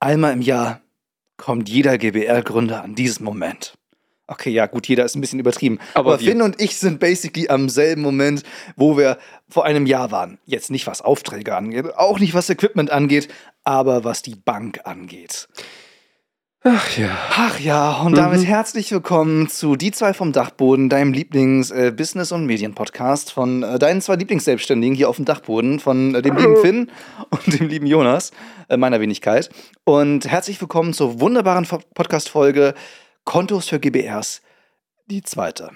Einmal im Jahr kommt jeder GBR-Gründer an diesen Moment. Okay, ja, gut, jeder ist ein bisschen übertrieben. Aber Aber. Finn und ich sind basically am selben Moment, wo wir vor einem Jahr waren. Jetzt nicht, was Aufträge angeht, auch nicht, was Equipment angeht, aber was die Bank angeht. Ach ja. Ach ja, und damit herzlich willkommen zu Die zwei vom Dachboden, deinem Lieblings-Business- und Medien-Podcast von äh, deinen zwei Lieblingsselbstständigen hier auf dem Dachboden, von äh, dem lieben Finn und dem lieben Jonas, äh, meiner Wenigkeit. Und herzlich willkommen zur wunderbaren Fo- Podcast-Folge Kontos für GBRs, die zweite.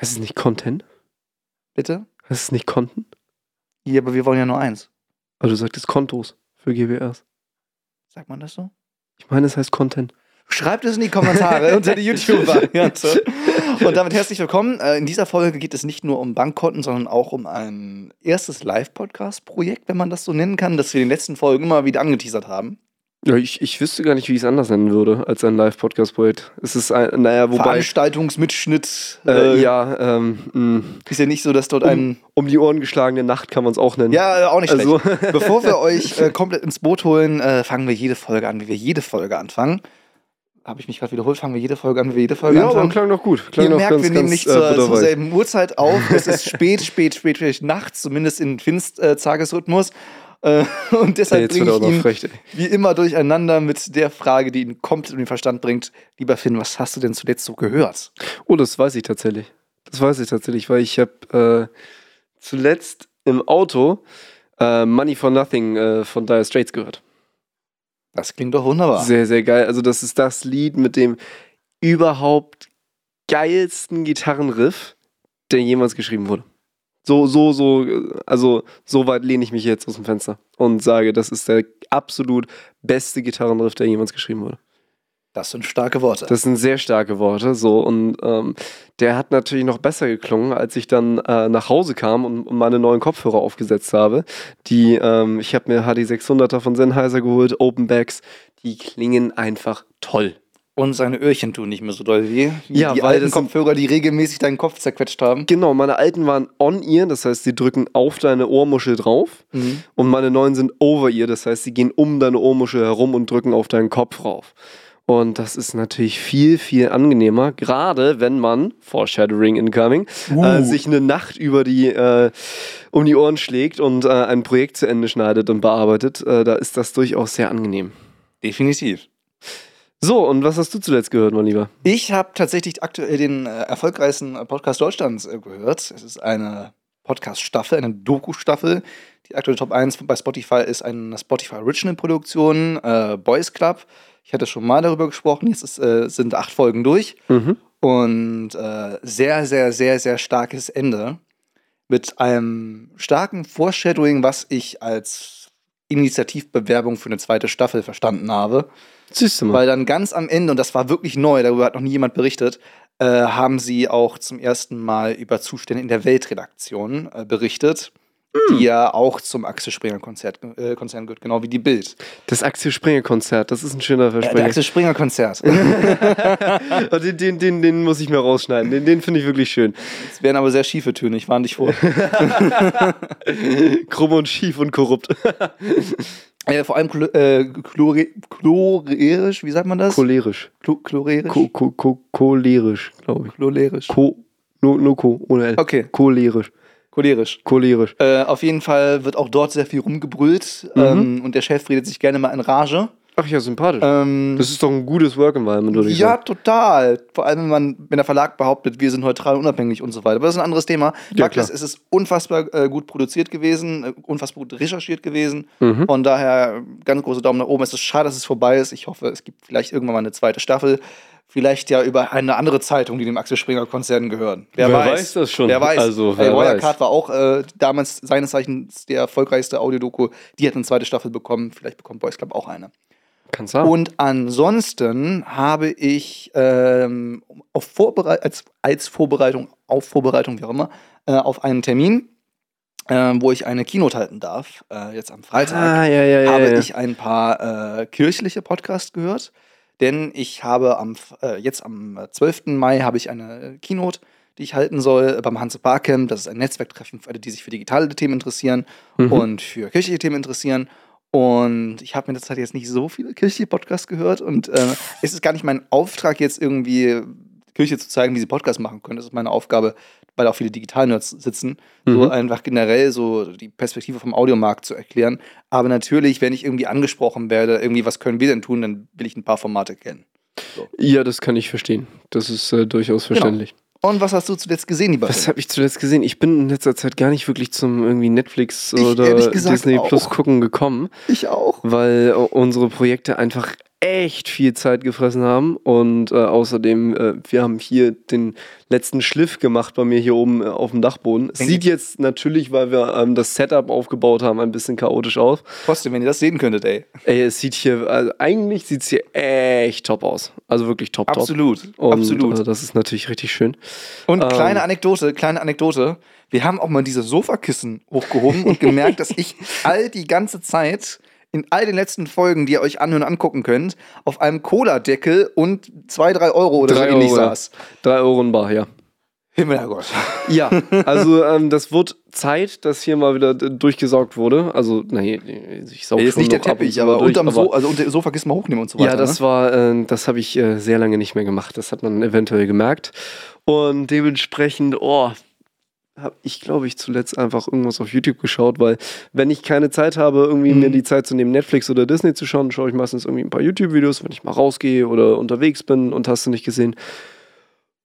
Heißt es nicht Content? Bitte? Heißt es nicht Konten? Ja, aber wir wollen ja nur eins. Aber du sagtest Kontos für GBRs. Sagt man das so? Ich meine, es heißt Content. Schreibt es in die Kommentare unter die YouTube-Variante. Und damit herzlich willkommen. Äh, In dieser Folge geht es nicht nur um Bankkonten, sondern auch um ein erstes Live-Podcast-Projekt, wenn man das so nennen kann, das wir in den letzten Folgen immer wieder angeteasert haben. Ja, ich, ich wüsste gar nicht, wie ich es anders nennen würde als ein Live-Podcast-Projekt. Es ist ein, naja, wobei. Veranstaltungsmitschnitt. Äh, äh, ja, ähm, Ist ja nicht so, dass dort ein. um die Ohren geschlagene Nacht kann man es auch nennen. Ja, äh, auch nicht schlecht. Also- Bevor wir euch äh, komplett ins Boot holen, äh, fangen wir jede Folge an, wie wir jede Folge anfangen. Habe ich mich gerade wiederholt? Fangen wir jede Folge an, wie wir jede Folge ja aber anfangen? klang doch gut. Klang Ihr merkt, ganz, wir nehmen nicht äh, zur, zur selben Uhrzeit auf. Es ist spät, spät, spät, spät nachts, zumindest in Finst äh, Tagesrhythmus. Äh, und Ja, deshalb jetzt bringe ich ihn frech. wie immer durcheinander mit der Frage, die ihn komplett um den Verstand bringt. Lieber Finn, was hast du denn zuletzt so gehört? Oh, das weiß ich tatsächlich. Das weiß ich tatsächlich, weil ich habe äh, zuletzt im Auto äh, Money for Nothing äh, von Dire Straits gehört. Das klingt doch wunderbar. Sehr, sehr geil. Also das ist das Lied mit dem überhaupt geilsten Gitarrenriff, der jemals geschrieben wurde. So, so, so, also so weit lehne ich mich jetzt aus dem Fenster und sage, das ist der absolut beste Gitarrenriff, der jemals geschrieben wurde. Das sind starke Worte. Das sind sehr starke Worte, so und ähm, der hat natürlich noch besser geklungen, als ich dann äh, nach Hause kam und, und meine neuen Kopfhörer aufgesetzt habe. Die, ähm, ich habe mir HD 600er von Sennheiser geholt, Open Backs, die klingen einfach toll. Und seine Öhrchen tun nicht mehr so doll weh. Wie Ja, die weil alten Kopfhörer, die regelmäßig deinen Kopf zerquetscht haben. Genau, meine alten waren on-ear, das heißt, sie drücken auf deine Ohrmuschel drauf. Mhm. Und meine neuen sind over-ear, das heißt, sie gehen um deine Ohrmuschel herum und drücken auf deinen Kopf rauf. Und das ist natürlich viel, viel angenehmer, gerade wenn man, Foreshadowing incoming, äh, sich eine Nacht über die, äh, um die Ohren schlägt und äh, ein Projekt zu Ende schneidet und bearbeitet. Äh, da ist das durchaus sehr angenehm. Definitiv. So, und was hast du zuletzt gehört, mein Lieber? Ich habe tatsächlich aktuell den äh, erfolgreichsten äh, Podcast Deutschlands äh, gehört. Es ist eine Podcast-Staffel, eine Doku-Staffel. Die aktuelle Top 1 bei Spotify ist eine Spotify Original-Produktion, äh, Boys Club. Ich hatte schon mal darüber gesprochen, jetzt ist, äh, sind acht Folgen durch. Mhm. Und äh, sehr, sehr, sehr, sehr starkes Ende. Mit einem starken Foreshadowing, was ich als Initiativbewerbung für eine zweite Staffel verstanden habe. Siehst du mal. Weil dann ganz am Ende, und das war wirklich neu, darüber hat noch nie jemand berichtet, äh, haben sie auch zum ersten Mal über Zustände in der Weltredaktion äh, berichtet, Hm. die ja auch zum Axel Springer Konzert, äh, Konzern gehört, genau wie die Bild. Das Axel Springer Konzert, das ist ein schöner Äh, der Versprecher. Axel Springer Konzert. Oh, den, den, den, den muss ich mir rausschneiden. Den, den finde ich wirklich schön. Das wären aber sehr schiefe Töne, ich warne dich vor. Krumm und schief und korrupt. äh, vor allem äh, chlore chlorisch, wie sagt man das? Cholerisch. Chlo chlorisch? Ko, ko, ko, cholerisch, glaube ich. Chlorisch. Ko, nur, nur Ko, ohne L. Okay, Cholerisch. cholerisch. Cholerisch. Äh, auf jeden Fall wird auch dort sehr viel rumgebrüllt ähm, und der Chef redet sich gerne mal in Rage. Ach ja, sympathisch. Ähm, das ist doch ein gutes Work Environment, ich ja, sagen. total. Vor allem, wenn, man, wenn der Verlag behauptet, wir sind neutral und unabhängig und so weiter. Aber das ist ein anderes Thema. Ja, ist, es ist unfassbar äh, gut produziert gewesen, äh, unfassbar gut recherchiert gewesen. Mhm. Von daher ganz große Daumen nach oben. Es ist schade, dass es vorbei ist. Ich hoffe, es gibt vielleicht irgendwann mal eine zweite Staffel. Vielleicht ja über eine andere Zeitung, die dem Axel Springer Konzern gehören. Wer, Wer weiß. weiß das schon? Wer weiß. Also, wer Wirecard weiß. war auch äh, damals seines Zeichens der erfolgreichste Audiodoku. Die hat eine zweite Staffel bekommen. Vielleicht bekommt Boys Club auch eine. Du haben. Und ansonsten habe ich ähm, auf Vorberei als, als Vorbereitung, auf Vorbereitung, wie auch immer, äh, auf einen Termin, äh, wo ich eine Keynote halten darf, äh, jetzt am Freitag, Ah, ja, ja, ja. habe ich ein paar äh, kirchliche Podcasts gehört. Denn ich habe am, äh, jetzt am 12. Mai habe ich eine Keynote, die ich halten soll beim Hanse Barcamp. Das ist ein Netzwerktreffen für alle, die sich für digitale Themen interessieren Mhm. und für kirchliche Themen interessieren. Und ich habe mir das halt jetzt nicht so viele Kirche-Podcasts gehört. Und äh, es ist gar nicht mein Auftrag, jetzt irgendwie Kirche zu zeigen, wie sie Podcasts machen können. Das ist meine Aufgabe, weil auch viele Digital-Nerds sitzen. Mhm. So einfach generell so die Perspektive vom Audiomarkt zu erklären. Aber natürlich, wenn ich irgendwie angesprochen werde, irgendwie, was können wir denn tun, dann will ich ein paar Formate kennen. So. Ja, das kann ich verstehen. Das ist äh, durchaus genau. verständlich. Genau. Und was hast du zuletzt gesehen, lieber? Was habe ich zuletzt gesehen? Ich bin in letzter Zeit gar nicht wirklich zum irgendwie Netflix ich oder Disney auch. Plus gucken gekommen. Ich auch. Weil unsere Projekte einfach echt viel Zeit gefressen haben. Und äh, außerdem, äh, wir haben hier den letzten Schliff gemacht bei mir hier oben äh, auf dem Dachboden. Es sieht jetzt natürlich, weil wir ähm, das Setup aufgebaut haben, ein bisschen chaotisch aus. Trotzdem, wenn ihr das sehen könntet, ey. Ey, es sieht hier, also eigentlich sieht es hier echt top aus. Also wirklich top, absolut, top. Und, absolut. Äh, das ist natürlich richtig schön. Und ähm, kleine Anekdote, kleine Anekdote. Wir haben auch mal diese Sofakissen hochgehoben und gemerkt, dass ich all die ganze Zeit in all den letzten Folgen, die ihr euch anhören und angucken könnt, auf einem Cola-Deckel und zwei, drei Euro oder drei so ähnlich saß. Drei Euro in Bar, ja. Himmelherrgott. Ja, also ähm, das wird Zeit, dass hier mal wieder durchgesaugt wurde. Also, nein, ich sauge nee, ist nicht der Teppich, aber durch, unterm so also unter Sofa mal hochnehmen und so weiter. Ja, das ne? war, äh, das habe ich äh, sehr lange nicht mehr gemacht. Das hat man eventuell gemerkt. Und dementsprechend, oh, habe ich, glaube ich, zuletzt einfach irgendwas auf YouTube geschaut, weil wenn ich keine Zeit habe, irgendwie mhm. mir die Zeit zu nehmen, Netflix oder Disney zu schauen, schaue ich meistens irgendwie ein paar YouTube-Videos, wenn ich mal rausgehe oder unterwegs bin und hast du nicht gesehen.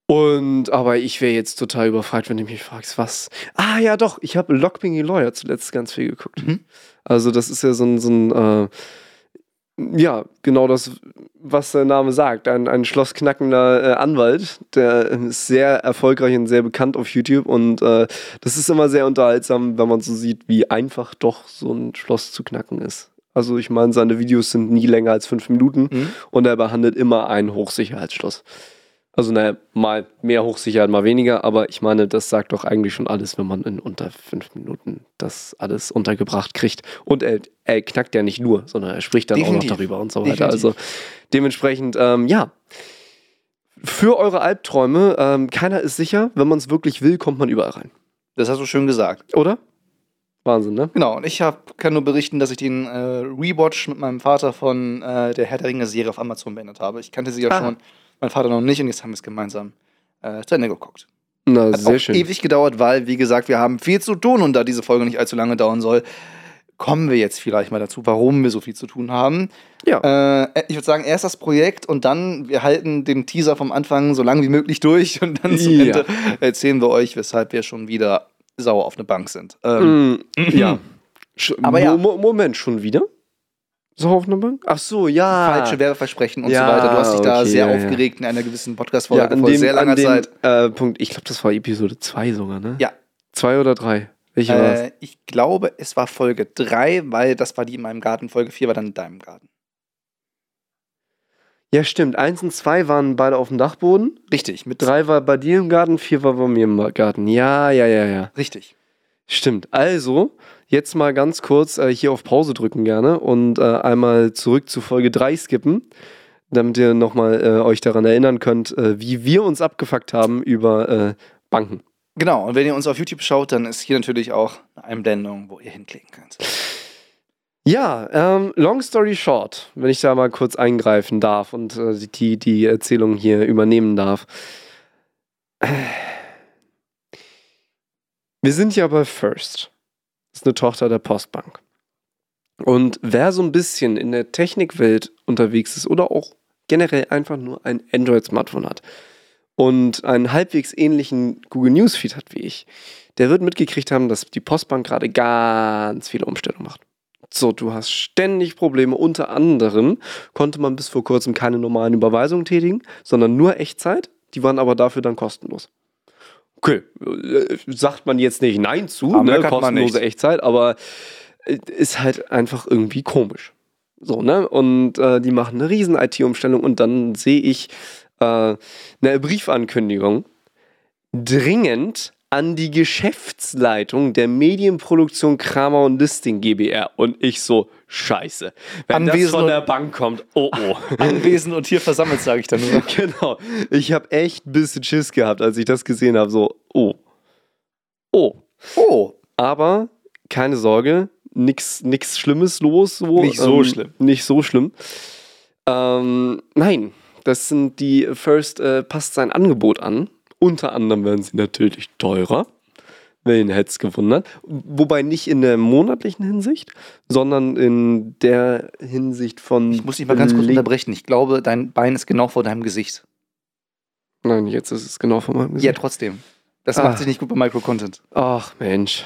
Und, aber ich wäre jetzt total überfragt, wenn du mich fragst, was. Ah, ja, doch, ich habe Lock Being a Lawyer zuletzt ganz viel geguckt. Mhm. Also, das ist ja so ein, so ein äh, ja, genau das, was der Name sagt. Ein, ein schlossknackender äh, Anwalt, der ist sehr erfolgreich und sehr bekannt auf YouTube. Und äh, das ist immer sehr unterhaltsam, wenn man so sieht, wie einfach doch so ein Schloss zu knacken ist. Also ich meine, seine Videos sind nie länger als fünf Minuten mhm. und er behandelt immer ein Hochsicherheitsschloss. Also naja, mal mehr Hochsicherheit, mal weniger, aber ich meine, das sagt doch eigentlich schon alles, wenn man in unter fünf Minuten das alles untergebracht kriegt. Und er, er knackt ja nicht nur, sondern er spricht dann Definitiv. auch noch darüber und so weiter. Definitiv. Also dementsprechend, ähm, ja. Für eure Albträume, ähm, keiner ist sicher, wenn man es wirklich will, kommt man überall rein. Das hast du schön gesagt. Oder? Wahnsinn, ne? Genau, und ich hab, kann nur berichten, dass ich den äh, Rewatch mit meinem Vater von äh, der Herr der Ringe-Serie auf Amazon beendet habe. Ich kannte sie ja ah. schon mein Vater noch nicht und jetzt haben wir es gemeinsam äh, zu Ende geguckt. Na, Hat sehr auch schön. ewig gedauert, weil, wie gesagt, wir haben viel zu tun und da diese Folge nicht allzu lange dauern soll, kommen wir jetzt vielleicht mal dazu, warum wir so viel zu tun haben. Ja. Äh, ich würde sagen, erst das Projekt und dann, wir halten den Teaser vom Anfang so lange wie möglich durch und dann zum ja. Ende erzählen wir euch, weshalb wir schon wieder sauer auf eine Bank sind. Ähm, mm, ja. Aber ja. Moment, schon wieder? So Hoffnung? Ach so, ja. Falsche Werbeversprechen und ja, so weiter. Du hast dich okay, da sehr ja, aufgeregt in einer gewissen Podcast-Folge ja, vor dem, sehr langer dem, Zeit. Äh, Punkt, ich glaube, das war Episode 2 sogar, ne? Ja. Zwei oder drei? Welche äh, Ich glaube, es war Folge 3, weil das war die in meinem Garten. Folge 4 war dann in deinem Garten. Ja, stimmt. Eins und zwei waren beide auf dem Dachboden. Richtig. Mit drei war bei dir im Garten, vier war bei mir im Garten. Ja, ja, ja, ja. Richtig. Stimmt. Also, jetzt mal ganz kurz äh, hier auf Pause drücken gerne und äh, einmal zurück zu Folge 3 skippen, damit ihr nochmal äh, euch daran erinnern könnt, äh, wie wir uns abgefuckt haben über äh, Banken. Genau, und wenn ihr uns auf YouTube schaut, dann ist hier natürlich auch eine Einblendung, wo ihr hinklicken könnt. Ja, ähm, long story short, wenn ich da mal kurz eingreifen darf und äh, die, die Erzählung hier übernehmen darf. Wir sind ja bei First ist eine Tochter der Postbank. Und wer so ein bisschen in der Technikwelt unterwegs ist oder auch generell einfach nur ein Android-Smartphone hat und einen halbwegs ähnlichen Google Newsfeed hat wie ich, der wird mitgekriegt haben, dass die Postbank gerade ganz viele Umstellungen macht. So, du hast ständig Probleme. Unter anderem konnte man bis vor kurzem keine normalen Überweisungen tätigen, sondern nur Echtzeit. Die waren aber dafür dann kostenlos okay, äh, sagt man jetzt nicht Nein zu, ne? kostenlose Echtzeit, aber äh, ist halt einfach irgendwie komisch. So, ne? Und äh, die machen eine riesen IT-Umstellung und dann sehe ich äh, eine Briefankündigung. Dringend an die Geschäftsleitung der Medienproduktion Kramer und Listing GBR. Und ich so, scheiße. Wenn Anwesen das von der Bank kommt, oh oh. Anwesend und hier versammelt, sage ich dann nur. genau. Ich habe echt ein bisschen Schiss gehabt, als ich das gesehen habe. So, oh. Oh. Oh. Aber keine Sorge, nichts Schlimmes los. So. Nicht so ähm, schlimm. Nicht so schlimm. Ähm, nein, das sind die First äh, passt sein Angebot an. Unter anderem werden sie natürlich teurer. Wen hätte es gewundert? Wobei nicht in der monatlichen Hinsicht, sondern in der Hinsicht von. Ich muss dich mal ganz kurz unterbrechen. Ich glaube, dein Bein ist genau vor deinem Gesicht. Nein, jetzt ist es genau vor meinem Ja, Gesicht. trotzdem. Das Ah. macht sich nicht gut bei Micro-Content. Ach, Mensch.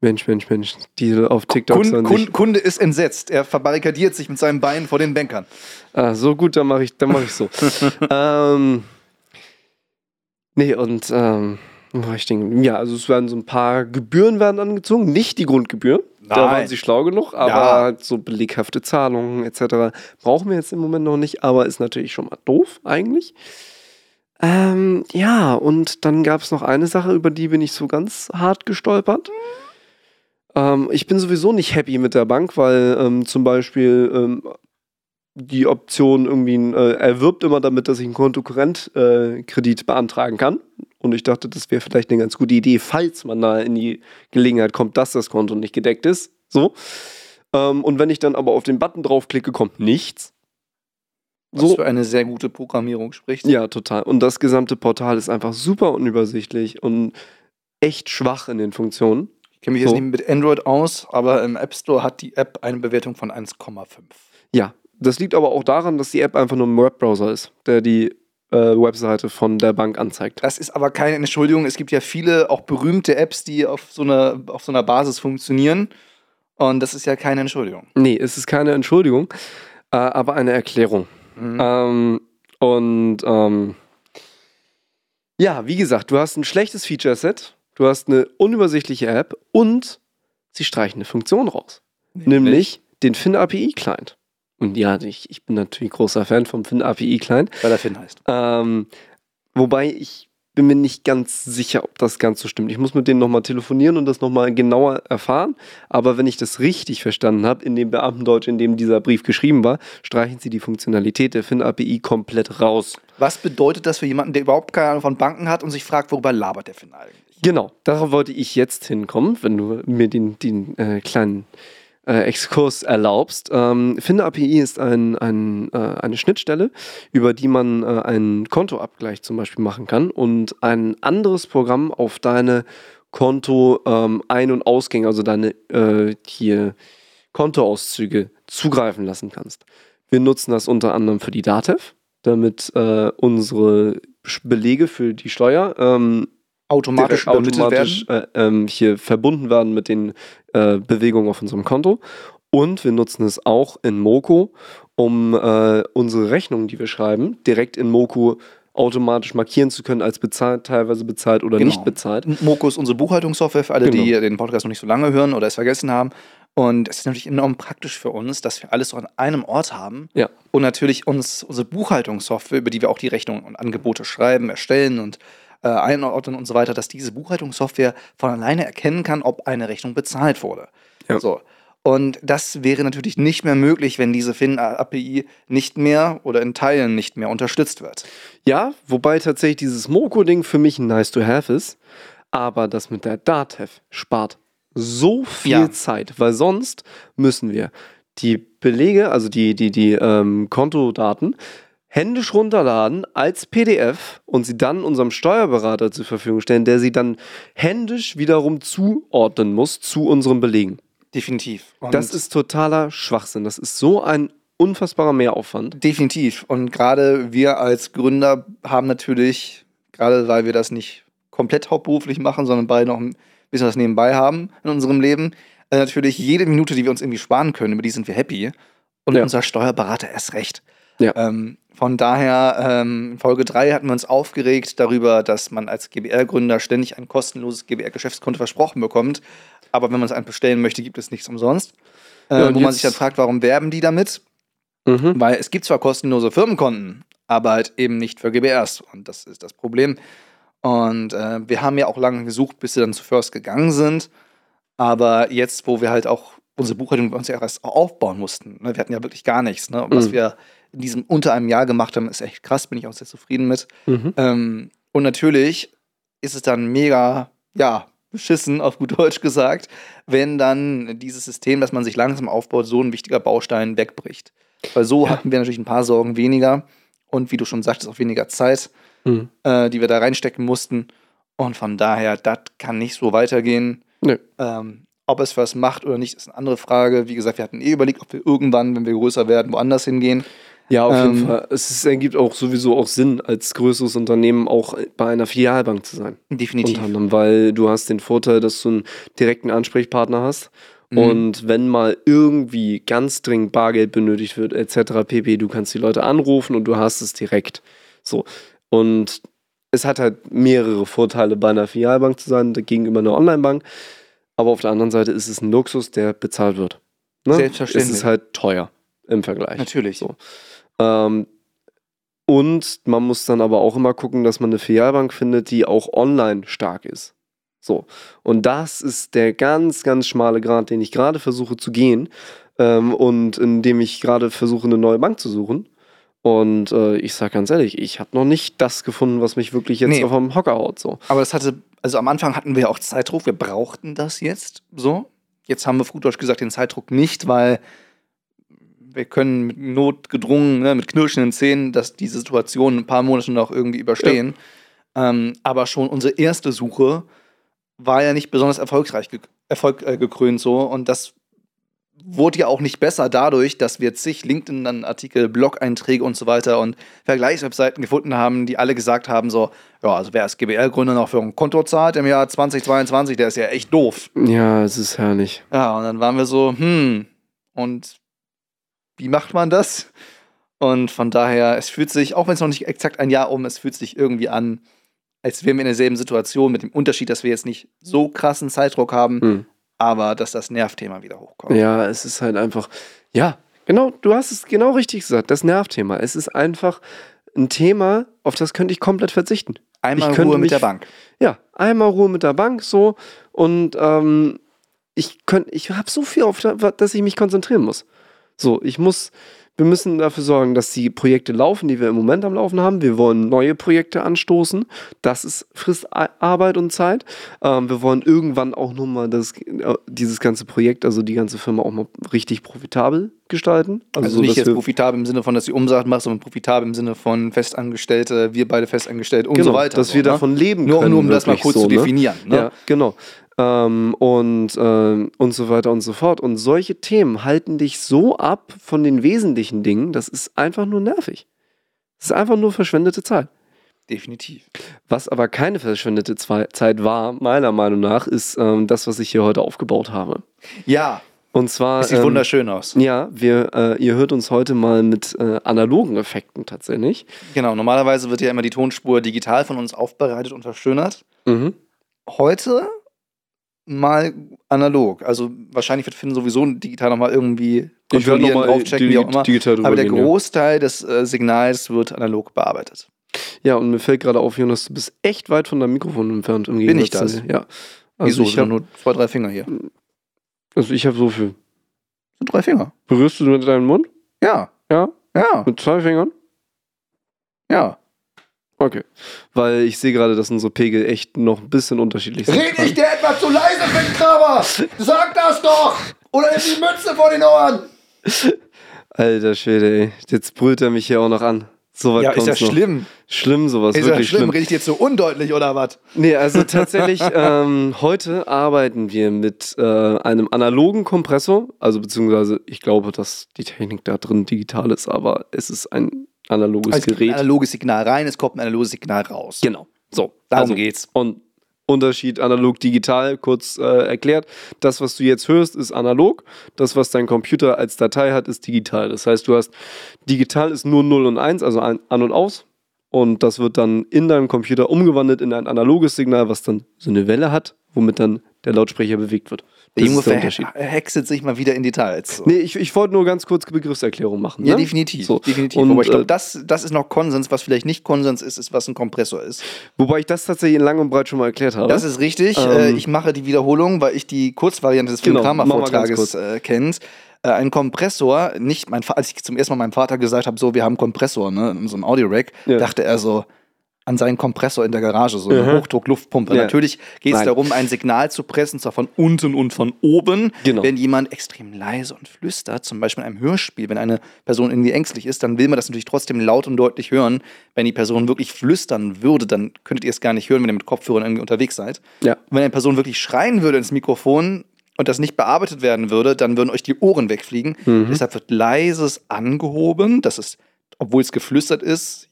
Mensch, Mensch, Mensch. Die auf TikTok Kun, sollen Kun, sich. Kunde ist entsetzt. Er verbarrikadiert sich mit seinem Bein vor den Bankern. Ah, so gut, dann mache ich, dann mach ich so. ähm, nee, und ähm, ich denn? Ja, also es werden so ein paar Gebühren werden angezogen, nicht die Grundgebühr. Da waren sie schlau genug, aber Ja. halt so beleghafte Zahlungen etc. brauchen wir jetzt im Moment noch nicht, aber ist natürlich schon mal doof eigentlich. Ähm, ja, und dann gab es noch eine Sache, über die bin ich so ganz hart gestolpert. Ähm, ich bin sowieso nicht happy mit der Bank, weil ähm, zum Beispiel ähm, die Option irgendwie, äh, er wirbt immer damit, dass ich einen Kontokorrentkredit äh, beantragen kann. Und ich dachte, das wäre vielleicht eine ganz gute Idee, falls man da in die Gelegenheit kommt, dass das Konto nicht gedeckt ist. So. Ähm, und wenn ich dann aber auf den Button draufklicke, kommt nichts. Was So. für eine sehr gute Programmierung spricht. Ja, total. Und das gesamte Portal ist einfach super unübersichtlich und echt schwach in den Funktionen. Ich kenne mich So. jetzt nicht mit Android aus, aber im App Store hat die App eine Bewertung von 1,5. Ja, das liegt aber auch daran, dass die App einfach nur ein Webbrowser ist, der die äh, Webseite von der Bank anzeigt. Das ist aber keine Entschuldigung. Es gibt ja viele auch berühmte Apps, die auf so einer, auf so einer Basis funktionieren. Und das ist ja keine Entschuldigung. Nee, es ist keine Entschuldigung, äh, aber eine Erklärung. Mhm. Ähm, und ähm, ja, wie gesagt, du hast ein schlechtes Feature-Set, du hast eine unübersichtliche App und sie streichen eine Funktion raus. Nämlich den Fin-API-Client. Und ja, ich, ich bin natürlich großer Fan vom Fin-API-Client. Weil er Finn heißt. Ähm, wobei ich bin mir nicht ganz sicher, ob das ganz so stimmt. Ich muss mit denen nochmal telefonieren und das nochmal genauer erfahren. Aber wenn ich das richtig verstanden habe, in dem Beamtendeutsch, in dem dieser Brief geschrieben war, streichen sie die Funktionalität der Fin-API komplett raus. Was bedeutet das für jemanden, der überhaupt keine Ahnung von Banken hat und sich fragt, worüber labert der Finn eigentlich? Genau, darauf wollte ich jetzt hinkommen, wenn du mir den, den äh, kleinen äh, Exkurs erlaubst. Ähm, Fin-API ist ein, ein, äh, eine Schnittstelle, über die man äh, einen Kontoabgleich zum Beispiel machen kann und ein anderes Programm auf deine Konto-Ein- und Ausgänge, also deine äh, hier Kontoauszüge zugreifen lassen kannst. Wir nutzen das unter anderem für die DATEV, damit äh, unsere Belege für die Steuer ähm, Automatisch übermittelt automatisch werden. äh, ähm, hier verbunden werden mit den äh, Bewegungen auf unserem Konto. Und wir nutzen es auch in Moco, um äh, unsere Rechnungen, die wir schreiben, direkt in Moco automatisch markieren zu können als bezahlt, teilweise bezahlt oder Genau. nicht bezahlt. Moko ist unsere Buchhaltungssoftware für alle, die Genau. den Podcast noch nicht so lange hören oder es vergessen haben. Und es ist natürlich enorm praktisch für uns, dass wir alles so an einem Ort haben. Ja. Und natürlich uns unsere Buchhaltungssoftware, über die wir auch die Rechnungen und Angebote schreiben, erstellen und äh, einordnen und so weiter, dass diese Buchhaltungssoftware von alleine erkennen kann, ob eine Rechnung bezahlt wurde. Ja. So. Und das wäre natürlich nicht mehr möglich, wenn diese Fin-API nicht mehr oder in Teilen nicht mehr unterstützt wird. Ja, wobei tatsächlich dieses Moco-Ding für mich ein nice to have ist, aber das mit der DATEV spart so viel Ja. Zeit, weil sonst müssen wir die Belege, also die, die, die ähm, Kontodaten, händisch runterladen als PDF und sie dann unserem Steuerberater zur Verfügung stellen, der sie dann händisch wiederum zuordnen muss zu unseren Belegen. Definitiv. Und Das ist totaler Schwachsinn. Das ist so ein unfassbarer Mehraufwand. Definitiv. Und gerade wir als Gründer haben natürlich, gerade weil wir das nicht komplett hauptberuflich machen, sondern beide noch ein bisschen was nebenbei haben in unserem Leben, äh, natürlich jede Minute, die wir uns irgendwie sparen können, über die sind wir happy. Und Ja. unser Steuerberater erst recht. Ja. Ähm, von daher, ähm, in Folge 3 hatten wir uns aufgeregt darüber, dass man als GBR-Gründer ständig ein kostenloses GBR-Geschäftskonto versprochen bekommt. Aber wenn man es einem bestellen möchte, gibt es nichts umsonst. Äh, Ja, und wo man sich dann fragt, warum werben die damit? Mhm. Weil es gibt zwar kostenlose Firmenkonten, aber halt eben nicht für GBRs. Und das ist das Problem. Und äh, wir haben ja auch lange gesucht, bis sie dann zu First gegangen sind. Aber jetzt, wo wir halt auch unsere Buchhaltung bei uns ja erst aufbauen mussten, ne? wir hatten ja wirklich gar nichts. Ne? Was Mhm. wir in diesem unter einem Jahr gemacht haben, ist echt krass, bin ich auch sehr zufrieden mit. Mhm. Ähm, und natürlich ist es dann mega, ja, beschissen, auf gut Deutsch gesagt, wenn dann dieses System, das man sich langsam aufbaut, so ein wichtiger Baustein wegbricht. Weil so ja. hatten wir natürlich ein paar Sorgen weniger und wie du schon sagtest, auch weniger Zeit, mhm. äh, die wir da reinstecken mussten. Und von daher, das kann nicht so weitergehen. Nee. Ähm, ob es was macht oder nicht, ist eine andere Frage. Wie gesagt, wir hatten eh überlegt, ob wir irgendwann, wenn wir größer werden, woanders hingehen. Ja, auf jeden ähm, Fall. Es ist, ergibt auch sowieso auch Sinn, als größeres Unternehmen auch bei einer Filialbank zu sein. Definitiv. Unter anderem, weil du hast den Vorteil, dass du einen direkten Ansprechpartner hast. Mhm. Und wenn mal irgendwie ganz dringend Bargeld benötigt wird, etc. pp, du kannst die Leute anrufen und du hast es direkt. So. Und es hat halt mehrere Vorteile, bei einer Filialbank zu sein, gegenüber einer Online-Bank. Aber auf der anderen Seite ist es ein Luxus, der bezahlt wird. Ne? Selbstverständlich. Es ist halt teuer im Vergleich. Natürlich. So. Ähm, und man muss dann aber auch immer gucken, dass man eine Filialbank findet, die auch online stark ist. So. Und das ist der ganz, ganz schmale Grad, den ich gerade versuche zu gehen ähm, und in dem ich gerade versuche, eine neue Bank zu suchen. Und äh, ich sage ganz ehrlich, ich habe noch nicht das gefunden, was mich wirklich jetzt nee. auf dem Hocker haut. So. Aber das hatte, also am Anfang hatten wir auch Zeitdruck, wir brauchten das jetzt so. Jetzt haben wir gut Deutsch gesagt den Zeitdruck nicht, weil wir können mit Not gedrungen, ne, mit knirschenden Zähnen, dass diese Situation ein paar Monate noch irgendwie überstehen. Ja. Ähm, aber schon unsere erste Suche war ja nicht besonders erfolgreich ge Erfolg äh, gekrönt so und das wurde ja auch nicht besser dadurch, dass wir zig LinkedIn-Artikel, Blog-Einträge und so weiter und Vergleichswebseiten gefunden haben, die alle gesagt haben so, ja, also wer als GBL-Gründer noch für ein Konto zahlt im Jahr 2022, der ist ja echt doof. Ja, es ist herrlich. Ja, und dann waren wir so, hm, und wie macht man das? Und von daher, es fühlt sich, auch wenn es noch nicht exakt ein Jahr um, es fühlt sich irgendwie an, als wären wir in derselben Situation, mit dem Unterschied, dass wir jetzt nicht so krassen Zeitdruck haben, hm. aber dass das Nervthema wieder hochkommt. Ja, es ist halt einfach, ja, genau, du hast es genau richtig gesagt, das Nervthema. Es ist einfach ein Thema, auf das könnte ich komplett verzichten. Einmal Ruhe mit der Bank. Ja, einmal Ruhe mit der Bank, so. Und ähm, ich, ich habe so viel, auf, dass ich mich konzentrieren muss. So, ich muss, wir müssen dafür sorgen, dass die Projekte laufen, die wir im Moment am Laufen haben. Wir wollen neue Projekte anstoßen. Das ist frisst Arbeit und Zeit. Ähm, wir wollen irgendwann auch nochmal das, äh, dieses ganze Projekt, also die ganze Firma auch mal richtig profitabel gestalten. Also, also nicht jetzt profitabel im Sinne von, dass sie Umsatz macht, sondern profitabel im Sinne von Festangestellte, wir beide festangestellt und genau, so weiter. Dass so, wir ne? davon leben nur, können. Nur um das mal kurz so, zu ne? definieren. Ne? Ja, genau ähm, und, äh, und so weiter und so fort. Und solche Themen halten dich so ab von den wesentlichen Dingen, das ist einfach nur nervig. Das ist einfach nur verschwendete Zeit. Definitiv. Was aber keine verschwendete Zeit war, meiner Meinung nach, ist ähm, das, was ich hier heute aufgebaut habe. Ja. Und zwar. Das sieht ähm, wunderschön aus. Ja, wir, äh, ihr hört uns heute mal mit äh, analogen Effekten tatsächlich. Genau, normalerweise wird ja immer die Tonspur digital von uns aufbereitet und verschönert. Mhm. Heute mal analog. Also wahrscheinlich wird Finn sowieso digital nochmal irgendwie kontrollieren, noch draufchecken, wie auch immer. Aber der Großteil ja. des äh, Signals wird analog bearbeitet. Ja, und mir fällt gerade auf, Jonas, du bist echt weit von deinem Mikrofon entfernt. Im Bin ich das? Ja. Also Wieso? Ich habe nur zwei, drei Finger hier. Also ich habe so viel. Sind drei Finger. Berührst du mit deinem Mund? Ja. Ja? Ja. Mit zwei Fingern? Ja. Okay. Weil ich sehe gerade, dass unsere Pegel echt noch ein bisschen unterschiedlich sind. Red ich dir etwa zu leise, Finkkramer? Sag das doch! Oder nimm die Mütze vor den Ohren! Alter Schwede, ey. Jetzt brüllt er mich hier auch noch an. So ja, ist ja noch. schlimm. Schlimm, sowas. Ist wirklich ja schlimm. schlimm. Rede ich jetzt so undeutlich oder was? Nee, also tatsächlich, ähm, heute arbeiten wir mit äh, einem analogen Kompressor. Also beziehungsweise, ich glaube, dass die Technik da drin digital ist, aber es ist ein analoges also Gerät. Ein analoges Signal rein, es kommt ein analoges Signal raus. Genau. So, darum also, geht's. Und Unterschied analog-digital kurz äh, erklärt. Das, was du jetzt hörst, ist analog. Das, was dein Computer als Datei hat, ist digital. Das heißt, du hast digital ist nur 0 und 1, also an, an und aus. Und das wird dann in deinem Computer umgewandelt in ein analoges Signal, was dann so eine Welle hat, womit dann der Lautsprecher bewegt wird. Der Junge verhexet sich mal wieder in Details. So. Nee, ich, ich wollte nur ganz kurz Begriffserklärung machen. Ja, ne? definitiv. So. definitiv. Und, Aber ich glaube, äh, das, das ist noch Konsens. Was vielleicht nicht Konsens ist, ist, was ein Kompressor ist. Wobei ich das tatsächlich lang und breit schon mal erklärt habe. Das ist richtig. Ähm, äh, ich mache die Wiederholung, weil ich die Kurzvariante des genau, Filmkramer-Vortrages äh, kennt. Äh, ein Kompressor, nicht mein als ich zum ersten Mal meinem Vater gesagt habe, so, wir haben Kompressor, ne, in so einem Audio-Rack, ja. dachte er so, an seinen Kompressor in der Garage, so eine Mhm. Hochdruckluftpumpe. Ja. Natürlich geht es darum, ein Signal zu pressen, zwar von unten und von oben. Genau. Wenn jemand extrem leise und flüstert, zum Beispiel in einem Hörspiel, wenn eine Person irgendwie ängstlich ist, dann will man das natürlich trotzdem laut und deutlich hören. Wenn die Person wirklich flüstern würde, dann könntet ihr es gar nicht hören, wenn ihr mit Kopfhörern irgendwie unterwegs seid. Ja. Und wenn eine Person wirklich schreien würde ins Mikrofon und das nicht bearbeitet werden würde, dann würden euch die Ohren wegfliegen. Mhm. Deshalb wird leises angehoben, dass es, obwohl es geflüstert ist,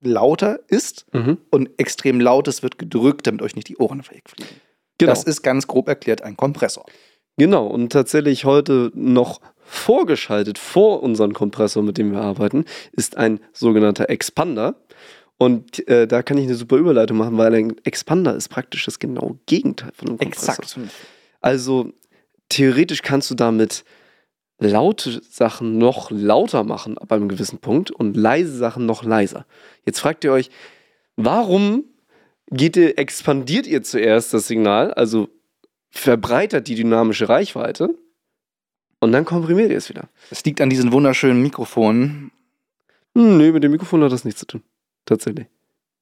lauter ist Mhm. und extrem lautes wird gedrückt, damit euch nicht die Ohren wegfliegen. Genau. Das ist ganz grob erklärt ein Kompressor. Genau, und tatsächlich heute noch vorgeschaltet vor unserem Kompressor, mit dem wir arbeiten, ist ein sogenannter Expander. Und äh, da kann ich eine super Überleitung machen, weil ein Expander ist praktisch das genaue Gegenteil von einem Kompressor. Exakt. Also theoretisch kannst du damit laute Sachen noch lauter machen ab einem gewissen Punkt und leise Sachen noch leiser. Jetzt fragt ihr euch, warum geht ihr, expandiert ihr zuerst das Signal, also verbreitert die dynamische Reichweite und dann komprimiert ihr es wieder? Es liegt an diesen wunderschönen Mikrofonen. Hm, nee, mit dem Mikrofon hat das nichts zu tun. Tatsächlich.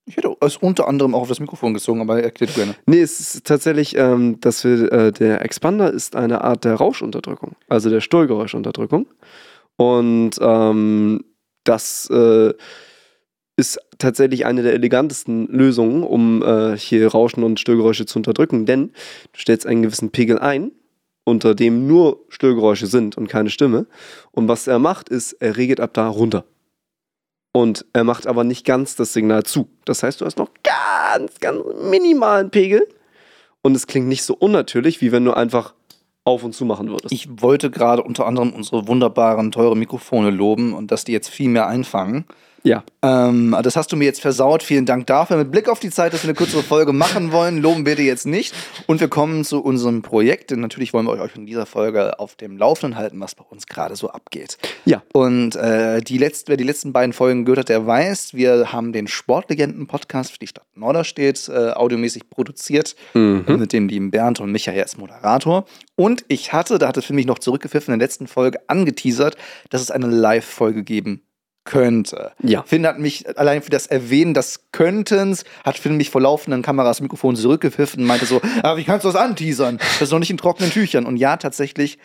Ich hätte es unter anderem auch auf das Mikrofon gezogen, aber erklärt gerne. Nee, es ist tatsächlich, ähm, dass wir, äh, der Expander ist eine Art der Rauschunterdrückung, also der Steuergeräuschunterdrückung. Und ähm, das äh, ist tatsächlich eine der elegantesten Lösungen, um äh, hier Rauschen und Störgeräusche zu unterdrücken, denn du stellst einen gewissen Pegel ein, unter dem nur Störgeräusche sind und keine Stimme. Und was er macht, ist, er regelt ab da runter. Und er macht aber nicht ganz das Signal zu. Das heißt, du hast noch ganz, ganz minimalen Pegel. Und es klingt nicht so unnatürlich, wie wenn du einfach auf und zu machen würdest. Ich wollte gerade unter anderem unsere wunderbaren, teuren Mikrofone loben und dass die jetzt viel mehr einfangen. Ja. Ähm, das hast du mir jetzt versaut. Vielen Dank dafür. Mit Blick auf die Zeit, dass wir eine kürzere Folge machen wollen, loben wir dir jetzt nicht. Und wir kommen zu unserem Projekt. Denn natürlich wollen wir euch in dieser Folge auf dem Laufenden halten, was bei uns gerade so abgeht. Ja. Und äh, die letzten, wer die letzten beiden Folgen gehört hat, der weiß, wir haben den Sportlegenden-Podcast für die Stadt Norderstedt äh, audiomäßig produziert. Mhm. Mit dem lieben Bernd und Michael als Moderator. Und ich hatte, da hat es für mich noch zurückgepfiffen, in der letzten Folge angeteasert, dass es eine Live-Folge geben könnte. Ja. Finn hat mich allein für das Erwähnen des Könntens, hat Finn mich vor laufenden Kameras Mikrofon zurückgepfiffen und meinte so, aber wie kannst du das anteasern? Das ist noch nicht in trockenen Tüchern. Und ja, tatsächlich,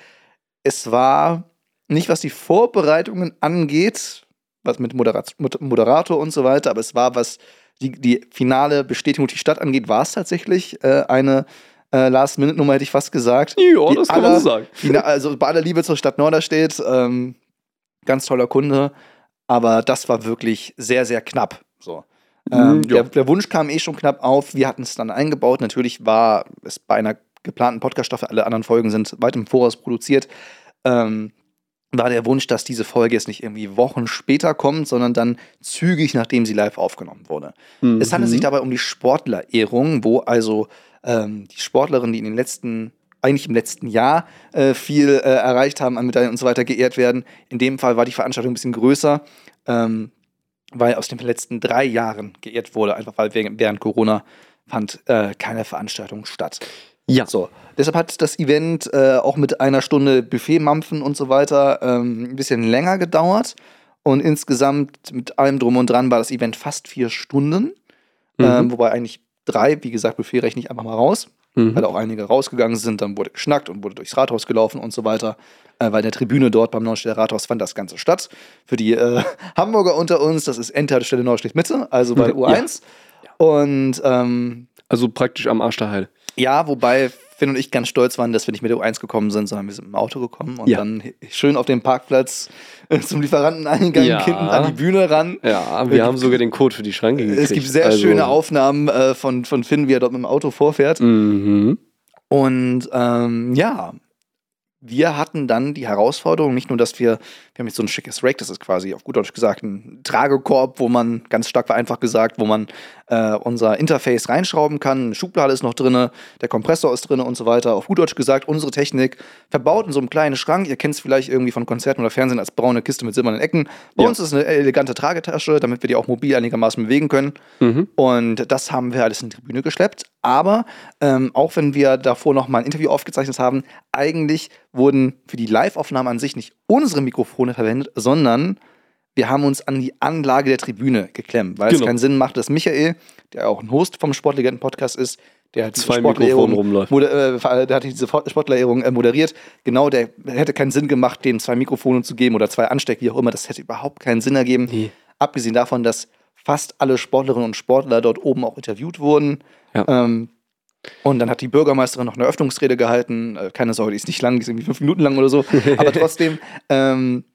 es war nicht, was die Vorbereitungen angeht, was mit Moderat Mod- Moderator und so weiter, aber es war, was die, die finale Bestätigung durch die Stadt angeht, war es tatsächlich äh, eine äh, Last-Minute-Nummer, hätte ich fast gesagt. Ja, Die das kann man aller- so sagen. Die, also bei aller Liebe zur Stadt Norderstedt, ähm, ganz toller Kunde, aber das war wirklich sehr, sehr knapp. So. Ähm, Mhm, ja. der, der Wunsch kam eh schon knapp auf. Wir hatten es dann eingebaut. Natürlich war es bei einer geplanten Podcast-Staffel, alle anderen Folgen sind weit im Voraus produziert, ähm, war der Wunsch, dass diese Folge jetzt nicht irgendwie Wochen später kommt, sondern dann zügig, nachdem sie live aufgenommen wurde. Es handelt sich Mhm. dabei um die Sportlerehrung, wo also ähm, die Sportlerinnen, die in den letzten, eigentlich im letzten Jahr äh, viel äh, erreicht haben an Medaillen und so weiter, geehrt werden. In dem Fall war die Veranstaltung ein bisschen größer, ähm, weil aus den letzten drei Jahren geehrt wurde, einfach weil während, Corona fand äh, keine Veranstaltung statt. Ja. So, deshalb hat das Event äh, auch mit einer Stunde Buffet-Mampfen und so weiter ähm, ein bisschen länger gedauert. Und insgesamt mit allem drum und dran war das Event fast vier Stunden. Mhm. Ähm, wobei eigentlich drei, wie gesagt, Buffet rechne ich einfach mal raus, Mhm. weil auch einige rausgegangen sind. Dann wurde geschnackt und wurde durchs Rathaus gelaufen und so weiter. Äh, weil der Tribüne dort beim Neustädter Rathaus fand das Ganze statt. Für die äh, Hamburger unter uns, das ist Endhaltestelle Neustadt Mitte, also bei Ja. U1. Und ähm, Also praktisch am Arsch der Heide. ja, wobei Finn und ich ganz stolz waren, dass wir nicht mit der U1 gekommen sind, sondern wir sind mit dem Auto gekommen und Ja. dann schön auf dem Parkplatz äh, zum Lieferanteneingang Ja. hinten an die Bühne ran. Ja, wir haben sogar den Code für die Schranke gekriegt. Es gibt sehr Also- schöne Aufnahmen äh, von, von Finn, wie er dort mit dem Auto vorfährt. Mhm. Und ähm, ja, wir hatten dann die Herausforderung, nicht nur, dass wir, wir haben jetzt so ein schickes Rack, das ist quasi auf gut Deutsch gesagt ein Tragekorb, wo man, ganz stark vereinfacht gesagt, wo man äh, unser Interface reinschrauben kann. Eine Schublade ist noch drin, der Kompressor ist drin und so weiter. Auf gut Deutsch gesagt, unsere Technik verbaut in so einem kleinen Schrank. Ihr kennt es vielleicht irgendwie von Konzerten oder Fernsehen als braune Kiste mit silbernen Ecken. Bei Ja. uns ist es eine elegante Tragetasche, damit wir die auch mobil einigermaßen bewegen können. Mhm. Und das haben wir alles in die Tribüne geschleppt. Aber ähm, auch wenn wir davor noch mal ein Interview aufgezeichnet haben, eigentlich wurden für die Live-Aufnahme an sich nicht unsere Mikrofone verwendet, sondern wir haben uns an die Anlage der Tribüne geklemmt, weil Genau. es keinen Sinn macht, dass Michael, der auch ein Host vom Sportlegenden-Podcast ist, der hat Zwei Sportlerehrung Mikrofone rumläuft. äh, der hat diese Sportlerehrung äh, moderiert. Genau, der hätte keinen Sinn gemacht, denen zwei Mikrofone zu geben oder zwei Ansteck, wie auch immer. Das hätte überhaupt keinen Sinn ergeben. Nee. Abgesehen davon, dass fast alle Sportlerinnen und Sportler dort oben auch interviewt wurden. Ja. Ähm, und dann hat die Bürgermeisterin noch eine Öffnungsrede gehalten. Äh, keine Sorge, die ist nicht lang, die ist irgendwie fünf Minuten lang oder so. Aber trotzdem, ähm,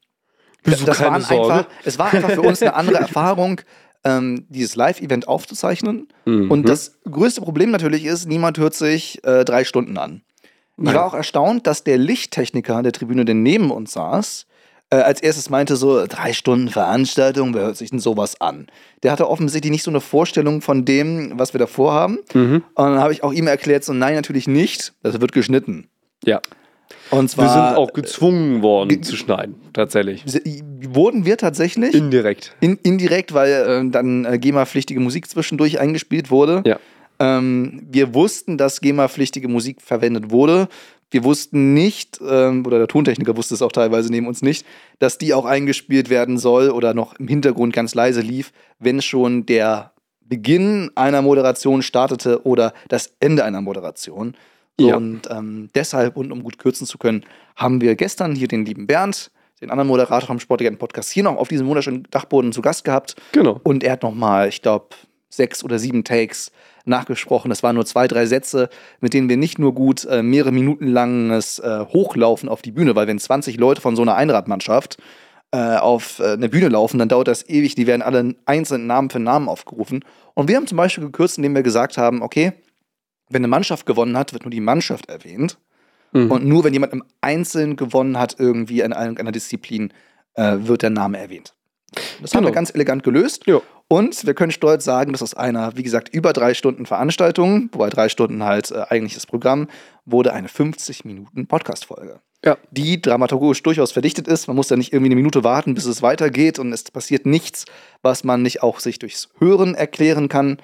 das, das waren Sorge. einfach, es war einfach für uns eine andere Erfahrung, ähm, dieses Live-Event aufzuzeichnen. Mhm. Und das größte Problem natürlich ist, niemand hört sich äh, drei Stunden an. Ich war auch erstaunt, dass der Lichttechniker an der Tribüne, der neben uns saß, äh, als erstes meinte so, drei Stunden Veranstaltung, wer hört sich denn sowas an? Der hatte offensichtlich nicht so eine Vorstellung von dem, was wir da vorhaben. Mhm. Und dann habe ich auch ihm erklärt, so nein, natürlich nicht, das wird geschnitten. Ja. Und zwar Wir sind auch gezwungen worden zu schneiden, tatsächlich. wurden wir tatsächlich Indirekt. in, indirekt, weil äh, dann äh, GEMA-pflichtige Musik zwischendurch eingespielt wurde. Ja. Ähm, wir wussten, dass GEMA-pflichtige Musik verwendet wurde. Wir wussten nicht, ähm, oder der Tontechniker wusste es auch teilweise neben uns nicht, dass die auch eingespielt werden soll oder noch im Hintergrund ganz leise lief, wenn schon der Beginn einer Moderation startete oder das Ende einer Moderation. Ja. Und ähm, deshalb, und um gut kürzen zu können, haben wir gestern hier den lieben Bernd, den anderen Moderator vom Sportlegenden-Podcast, hier noch auf diesem wunderschönen Dachboden zu Gast gehabt. Genau. Und er hat nochmal, ich glaube, sechs oder sieben Takes nachgesprochen. Das waren nur zwei, drei Sätze, mit denen wir nicht nur gut äh, mehrere Minuten langes äh, Hochlaufen auf die Bühne, weil wenn 20 Leute von so einer Einradmannschaft äh, auf äh, eine Bühne laufen, dann dauert das ewig. Die werden alle einzeln Namen für Namen aufgerufen. Und wir haben zum Beispiel gekürzt, indem wir gesagt haben, okay, wenn eine Mannschaft gewonnen hat, wird nur die Mannschaft erwähnt. Mhm. Und nur wenn jemand im Einzelnen gewonnen hat, irgendwie in irgendeiner Disziplin, äh, wird der Name erwähnt. Das haben Genau. wir ganz elegant gelöst. Ja. Und wir können stolz sagen, dass aus einer, wie gesagt, über drei Stunden Veranstaltung, wobei drei Stunden halt äh, eigentlich das Programm, wurde eine 50 Minuten Podcast-Folge. Ja. Die dramaturgisch durchaus verdichtet ist. Man muss da nicht irgendwie eine Minute warten, bis es weitergeht und es passiert nichts, was man nicht auch sich durchs Hören erklären kann.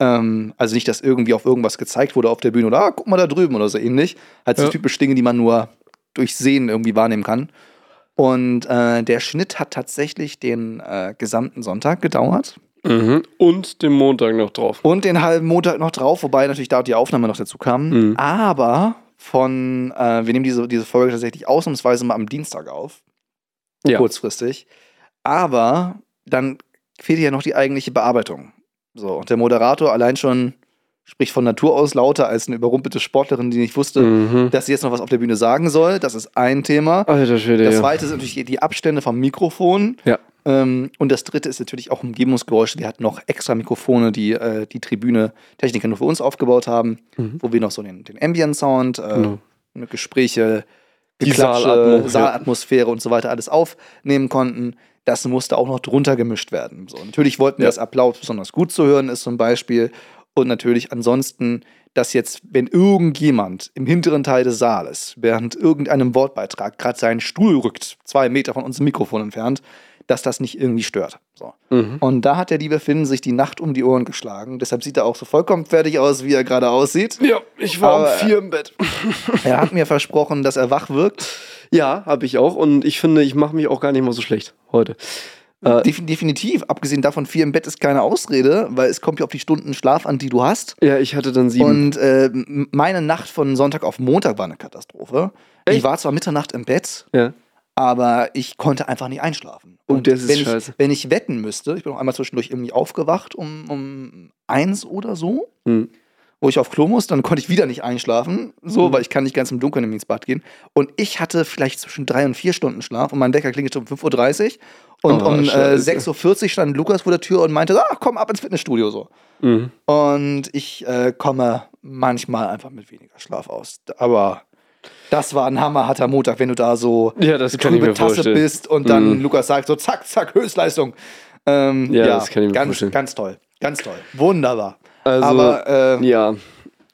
Ähm, also nicht, dass irgendwie auf irgendwas gezeigt wurde auf der Bühne oder ah, guck mal da drüben oder so ähnlich. Halt so Ja. typisch Dinge, die man nur durch Sehen irgendwie wahrnehmen kann. Und äh, der Schnitt hat tatsächlich den äh, gesamten Sonntag gedauert. Mhm. Und den Montag noch drauf. Und den halben Montag noch drauf, wobei natürlich da die Aufnahme noch dazu kam. Mhm. Aber von, äh, wir nehmen diese, diese Folge tatsächlich ausnahmsweise mal am Dienstag auf. Ja. Kurzfristig. Aber dann fehlt ja noch die eigentliche Bearbeitung. So, und der Moderator allein schon spricht von Natur aus lauter als eine überrumpelte Sportlerin, die nicht wusste, Mhm. dass sie jetzt noch was auf der Bühne sagen soll. Das ist ein Thema. Alter Schwede, Das ja. zweite sind natürlich die Abstände vom Mikrofon. Ja. Ähm, und das dritte ist natürlich auch Umgebungsgeräusche. Wir hatten noch extra Mikrofone, die äh, die Tribüne Techniker nur für uns aufgebaut haben, Mhm. wo wir noch so den, den Ambient-Sound, äh, ne, Gespräche, Die Geklatsche, Saalatmo- ja. Saalatmosphäre und so weiter alles aufnehmen konnten. Das musste auch noch drunter gemischt werden. So, natürlich wollten wir, Ja. dass Applaus besonders gut zu hören ist zum Beispiel. Und natürlich ansonsten, dass jetzt, wenn irgendjemand im hinteren Teil des Saales während irgendeinem Wortbeitrag gerade seinen Stuhl rückt, zwei Meter von unserem Mikrofon entfernt, dass das nicht irgendwie stört. So. Mhm. Und da hat der liebe Finn sich die Nacht um die Ohren geschlagen. Deshalb sieht er auch so vollkommen fertig aus, wie er gerade aussieht. Ja, ich war Aber- um vier im Bett. Er hat mir versprochen, dass er wach wirkt. Ja, habe ich auch. Und ich finde, ich mache mich auch gar nicht mal so schlecht heute. Äh, Defin- definitiv. Abgesehen davon, vier im Bett ist keine Ausrede, weil es kommt ja auf die Stunden Schlaf an, die du hast. ja, ich hatte dann sieben. Und äh, meine Nacht von Sonntag auf Montag war eine Katastrophe. Ich Echt? war zwar Mitternacht im Bett, ja. Aber ich konnte einfach nicht einschlafen. Und das ist wenn ich. Wenn ich wetten müsste, ich bin auch einmal zwischendurch irgendwie aufgewacht um, um eins oder so, Hm. wo ich auf Klo muss, dann konnte ich wieder nicht einschlafen, so, Mhm. weil ich kann nicht ganz im Dunkeln ins Bad gehen. Und ich hatte vielleicht zwischen drei und vier Stunden Schlaf und mein Wecker klingelte um 5.30 Uhr und Oh, um äh, Scheiße. 6.40 Uhr stand Lukas vor der Tür und meinte, ah, komm ab ins Fitnessstudio so. Mhm. Und ich äh, komme manchmal einfach mit weniger Schlaf aus. Aber das war ein hammerharter Montag, wenn du da so Ja, das eine kann ich trübe mir Tasse vorstellen. bist und dann Mhm. Lukas sagt so, zack, zack, Höchstleistung. Ähm, Ja, das kann ich mir ganz, vorstellen. Ganz toll, ganz toll. Wunderbar. Also, Aber äh, ja.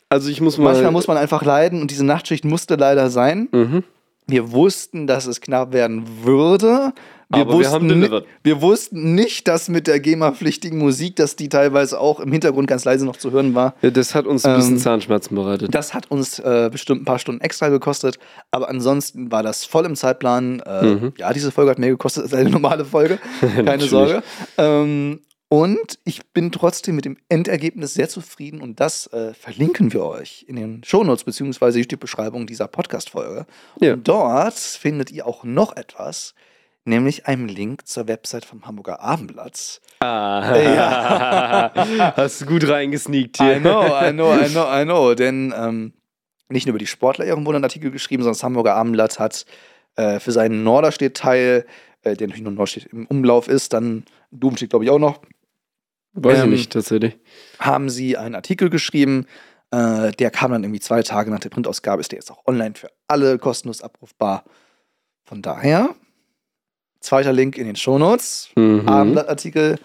Also ich muss mal. manchmal muss man einfach leiden und diese Nachtschicht musste leider sein. Mhm. Wir wussten, dass es knapp werden würde, Wir, Aber wir wussten, haben ni- delivered. wir wussten nicht, dass mit der GEMA-pflichtigen Musik, dass die teilweise auch im Hintergrund ganz leise noch zu hören war. Ja, das hat uns ein bisschen Ähm, Zahnschmerzen bereitet. Das hat uns äh, bestimmt ein paar Stunden extra gekostet, aber ansonsten war das voll im Zeitplan. Äh, Mhm. Ja, diese Folge hat mehr gekostet als eine normale Folge, keine. Sorge. Ähm, und ich bin trotzdem mit dem Endergebnis sehr zufrieden und das äh, verlinken wir euch in den Shownotes beziehungsweise die Beschreibung dieser Podcast-Folge. Ja. Und dort findet ihr auch noch etwas, nämlich einen Link zur Website vom Hamburger Abendblatt. Ah, Ja. Hast du gut reingesneakt hier. I know, I know, I know, I know. Denn ähm, nicht nur über die Sportler ihren wurden Artikel geschrieben, sondern das Hamburger Abendblatt hat äh, für seinen Norderstedt-Teil, äh, der natürlich nur Norderstedt im Umlauf ist, dann Doom steht, glaube ich, auch noch, Weiß Ähm, ich nicht, tatsächlich. haben sie einen Artikel geschrieben. Äh, der kam dann irgendwie zwei Tage nach der Printausgabe, ist der jetzt auch online für alle kostenlos abrufbar. Von daher, zweiter Link in den Shownotes. Mhm. Abendblattartikel.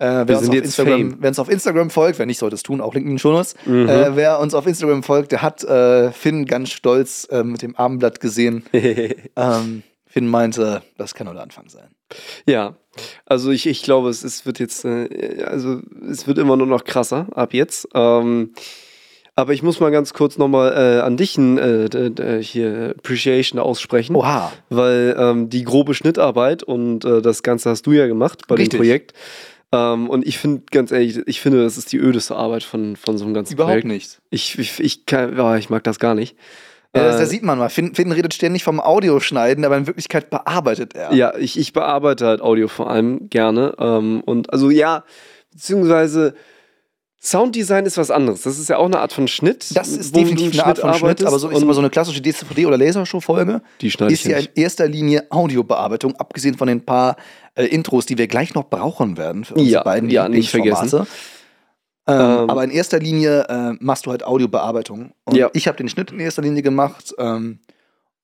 Äh, wer, uns auf Instagram, wer uns auf Instagram folgt, wer nicht, sollte es tun, auch Link in den Shownotes. Mhm. Äh, wer uns auf Instagram folgt, der hat äh, Finn ganz stolz äh, mit dem Abendblatt gesehen. Ähm, Finn meinte, das kann nur der Anfang sein. ja, also ich, ich glaube, es, es wird jetzt, äh, also es wird immer nur noch krasser ab jetzt. Ähm, aber ich muss mal ganz kurz nochmal äh, an dich ein, äh, hier Appreciation aussprechen. Oha. weil ähm, die grobe Schnittarbeit und äh, das Ganze hast du ja gemacht bei Richtig. dem Projekt. Ähm, und ich finde, ganz ehrlich, ich finde, das ist die ödeste Arbeit von, von so einem ganzen Überhaupt Projekt. nicht. Ich, ich, ich, kann, ja, ich mag das gar nicht. Ja, das, Äh, da sieht man mal. Finn, Finn redet ständig vom Audioschneiden, aber in Wirklichkeit bearbeitet er. Ja, ich, ich bearbeite halt Audio vor allem gerne. Ähm, und also ja, beziehungsweise Sounddesign ist was anderes. Das ist ja auch eine Art von Schnitt. Das ist definitiv eine Art von Schnitt, aber so, ich sag mal, so eine klassische DCVD- oder Lasershow-Folge ist ja in erster Linie Audiobearbeitung, abgesehen von den paar äh, Intros, die wir gleich noch brauchen werden für unsere Ja, beiden ja, nicht Lieblingsformate. Ähm, Ähm, aber in erster Linie äh, machst du halt Audiobearbeitung. Und Ja. ich habe den Schnitt in erster Linie gemacht. Ähm,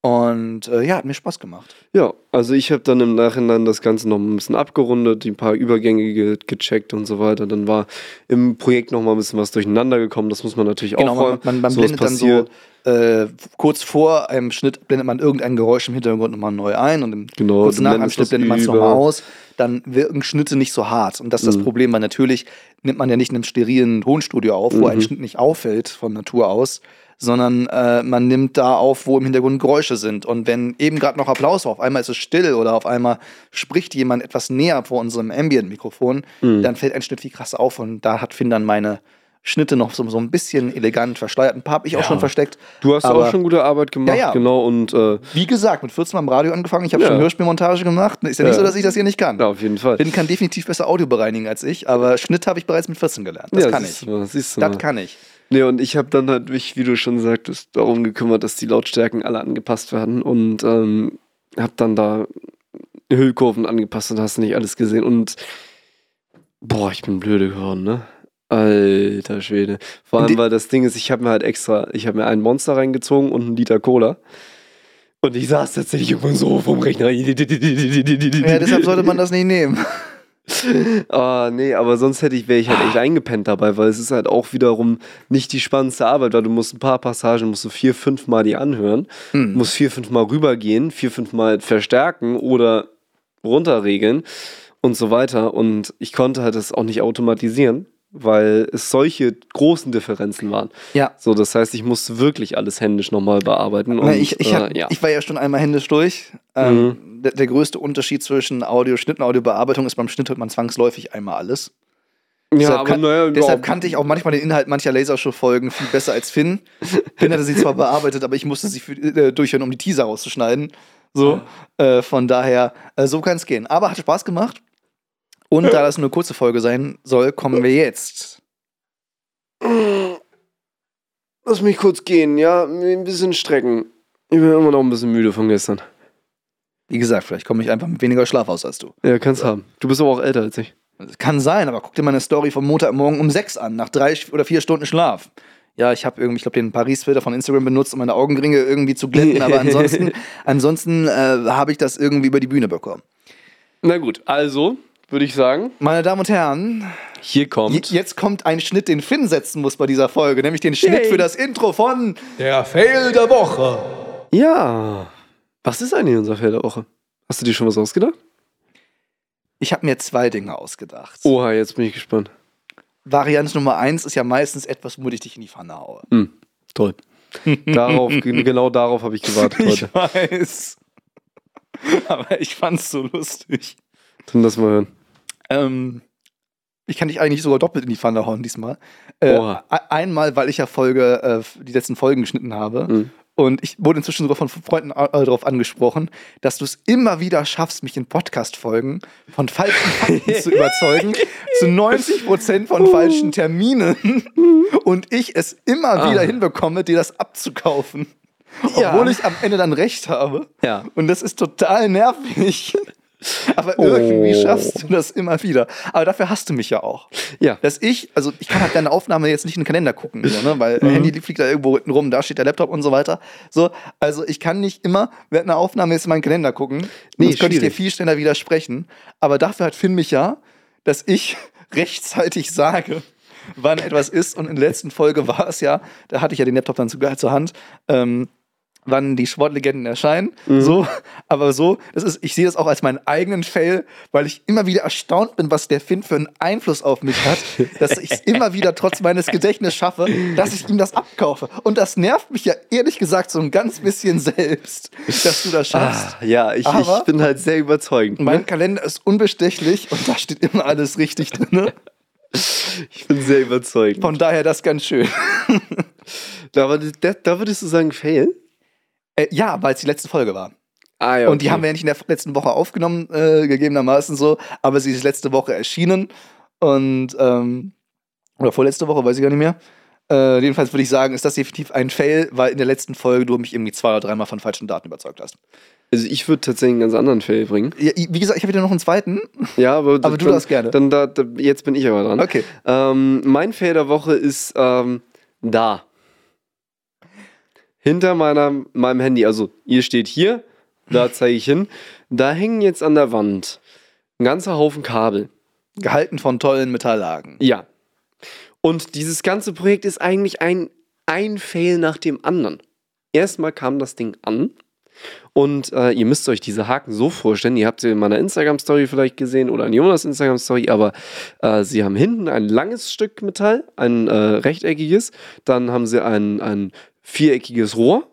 und äh, ja, hat mir Spaß gemacht. Ja, also ich habe dann im Nachhinein das Ganze noch ein bisschen abgerundet, die paar Übergänge ge gecheckt und so weiter. Dann war im Projekt noch mal ein bisschen was durcheinander gekommen. Das muss man natürlich Genau, aufräumen. man, man, man blendet dann so äh, kurz vor einem Schnitt blendet man irgendein Geräusch im Hintergrund nochmal neu ein und im, Genau, kurz nach einem Schnitt blendet man es nochmal aus. Dann wirken Schnitte nicht so hart. Und das ist das Mhm. Problem, weil natürlich nimmt man ja nicht in einem sterilen Tonstudio auf, wo ein Mhm. Schnitt nicht auffällt von Natur aus, sondern äh, man nimmt da auf, wo im Hintergrund Geräusche sind. Und wenn eben gerade noch Applaus war, auf einmal ist es still oder auf einmal spricht jemand etwas näher vor unserem Ambient-Mikrofon, Mhm. dann fällt ein Schnitt viel krasser auf. Und da hat Finn dann meine Schnitte noch so, so ein bisschen elegant verschleiert. Ein paar habe ich auch Ja. schon versteckt. Du hast Aber- auch schon gute Arbeit gemacht, Ja, ja. genau. Und äh, Wie gesagt, mit 14 Mal im Radio angefangen. Ich habe schon Hörspielmontage gemacht. Ist ja nicht so, dass ich das hier nicht kann. ja, auf jeden Fall. Finn kann definitiv besser Audio bereinigen als ich, aber Schnitt habe ich bereits mit 14 gelernt. Das kann ich. Mal, Das mal. kann ich. Nee, und ich habe dann halt mich, wie du schon sagtest, darum gekümmert, dass die Lautstärken alle angepasst werden und ähm, habe dann da Hüllkurven angepasst und hast nicht alles gesehen und boah, ich bin blöde geworden, ne? Alter Schwede. Vor allem, weil das Ding ist, ich habe mir halt extra, ich habe mir einen Monster reingezogen und einen Liter Cola. Und ich saß tatsächlich irgendwann so vom Rechner. Ja, deshalb sollte man das nicht nehmen. Ah, nee, aber sonst hätte ich, wäre ich halt echt eingepennt dabei, weil es ist halt auch wiederum nicht die spannendste Arbeit, weil du musst ein paar Passagen, musst du vier, fünf Mal die anhören, Hm. musst vier, fünf Mal rübergehen, vier, fünf Mal verstärken oder runterregeln und so weiter. Und ich konnte halt das auch nicht automatisieren, weil es solche großen Differenzen waren. Ja. So, das heißt, ich musste wirklich alles händisch nochmal bearbeiten. Und, ich, ich, hab, äh, ja. ich war ja schon einmal händisch durch. Ähm, der, der größte Unterschied zwischen Audioschnitt und Audiobearbeitung ist, beim Schnitt hört man zwangsläufig einmal alles. ja, deshalb, aber kann, naja, deshalb ja, kannte ich auch manchmal den Inhalt mancher Lasershow-Folgen viel besser als Finn. Finn hatte sie zwar bearbeitet, aber ich musste sie für, äh, durchhören, um die Teaser rauszuschneiden. So, äh, von daher, äh, so kann es gehen. Aber hat Spaß gemacht. Und da das nur eine kurze Folge sein soll, kommen wir jetzt. Lass mich kurz gehen, ja? Ein bisschen strecken. Ich bin immer noch ein bisschen müde von gestern. Wie gesagt, vielleicht komme ich einfach mit weniger Schlaf aus als du. Ja, kannst haben. Du bist aber auch älter als ich. Das kann sein, aber guck dir meine Story vom Montagmorgen um sechs an, nach drei oder vier Stunden Schlaf. Ja, ich habe irgendwie, ich glaube, den Paris-Filter von Instagram benutzt, um meine Augenringe irgendwie zu glätten, aber ansonsten, ansonsten äh, habe ich das irgendwie über die Bühne bekommen. Na gut, also würde ich sagen, Meine Damen und Herren, hier kommt. jetzt kommt ein Schnitt, den Finn setzen muss bei dieser Folge, nämlich den Schnitt Yay. für das Intro von Der Fail der Woche. Ja. Was ist eigentlich unser Fail der Woche? Hast du dir schon was ausgedacht? Ich habe mir zwei Dinge ausgedacht. Oha, jetzt bin ich gespannt. Variante Nummer eins ist ja meistens etwas, womit ich dich in die Pfanne haue. Hm, toll. darauf, genau darauf habe ich gewartet heute. Ich weiß. Aber ich fand's so lustig. Dann lass mal hören. Ähm, ich kann dich eigentlich sogar doppelt in die Pfanne hauen diesmal. Äh, einmal, weil ich ja Folge, äh, die letzten Folgen geschnitten habe. Mhm. Und ich wurde inzwischen sogar von Freunden äh, darauf angesprochen, dass du es immer wieder schaffst, mich in Podcast-Folgen von falschen Fakten zu überzeugen. Zu 90 Prozent von falschen Terminen. Und ich es immer wieder Ah. hinbekomme, dir das abzukaufen. Ja. Obwohl ich am Ende dann recht habe. Ja. Und das ist total nervig. Aber irgendwie Oh. schaffst du das immer wieder. Aber dafür hast du mich ja auch. Ja. Dass ich, also ich kann halt deine Aufnahme jetzt nicht in den Kalender gucken, so, ne? weil Mhm. Handy fliegt da irgendwo hinten rum, da steht der Laptop und so weiter. So, also ich kann nicht immer während einer Aufnahme jetzt in meinen Kalender gucken. Nee, Nee, könnte ich dir viel schneller widersprechen. Aber dafür hat Finn mich ja, dass ich rechtzeitig sage, wann etwas ist. Und in der letzten Folge war es ja, da hatte ich ja den Laptop dann zu- zur Hand. Ähm, wann die Sportlegenden erscheinen. Mhm. So, aber so, das ist, ich sehe das auch als meinen eigenen Fail, weil ich immer wieder erstaunt bin, was der Finn für einen Einfluss auf mich hat, dass ich es immer wieder trotz meines Gedächtnisses schaffe, dass ich ihm das abkaufe. Und das nervt mich ja ehrlich gesagt so ein ganz bisschen selbst, dass du das schaffst. Ah, ja, ich, Aber- ich bin halt sehr überzeugend. Mein Ne? Kalender ist unbestechlich und da steht immer alles richtig drin. Ich bin sehr überzeugend. Von daher das ganz schön. Da würdest du sagen, fail? Äh, ja, weil es die letzte Folge war. Ah, ja. Und die haben wir ja nicht in der letzten Woche aufgenommen, äh, gegebenermaßen so, aber sie ist letzte Woche erschienen. Und, ähm, oder vorletzte Woche, weiß ich gar nicht mehr. Äh, jedenfalls würde ich sagen, ist das definitiv ein Fail, weil in der letzten Folge du mich irgendwie zwei oder dreimal von falschen Daten überzeugt hast. Also ich würde tatsächlich einen ganz anderen Fail bringen. Ja, wie gesagt, ich habe wieder noch einen zweiten. Ja, aber, Aber du darfst gerne. Dann da, da, jetzt bin ich aber dran. Okay. Ähm, mein Fail der Woche ist ähm, da. Hinter meiner, meinem Handy. Also, ihr steht hier, da zeige ich hin. Da hängen jetzt an der Wand ein ganzer Haufen Kabel. Gehalten von tollen Metalllagen. Ja. Und dieses ganze Projekt ist eigentlich ein, ein Fail nach dem anderen. Erstmal kam das Ding an und äh, ihr müsst euch diese Haken so vorstellen. Ihr habt sie in meiner Instagram-Story vielleicht gesehen oder in Jonas Instagram-Story, aber äh, sie haben hinten ein langes Stück Metall, ein äh, rechteckiges. Dann haben sie ein, ein viereckiges Rohr.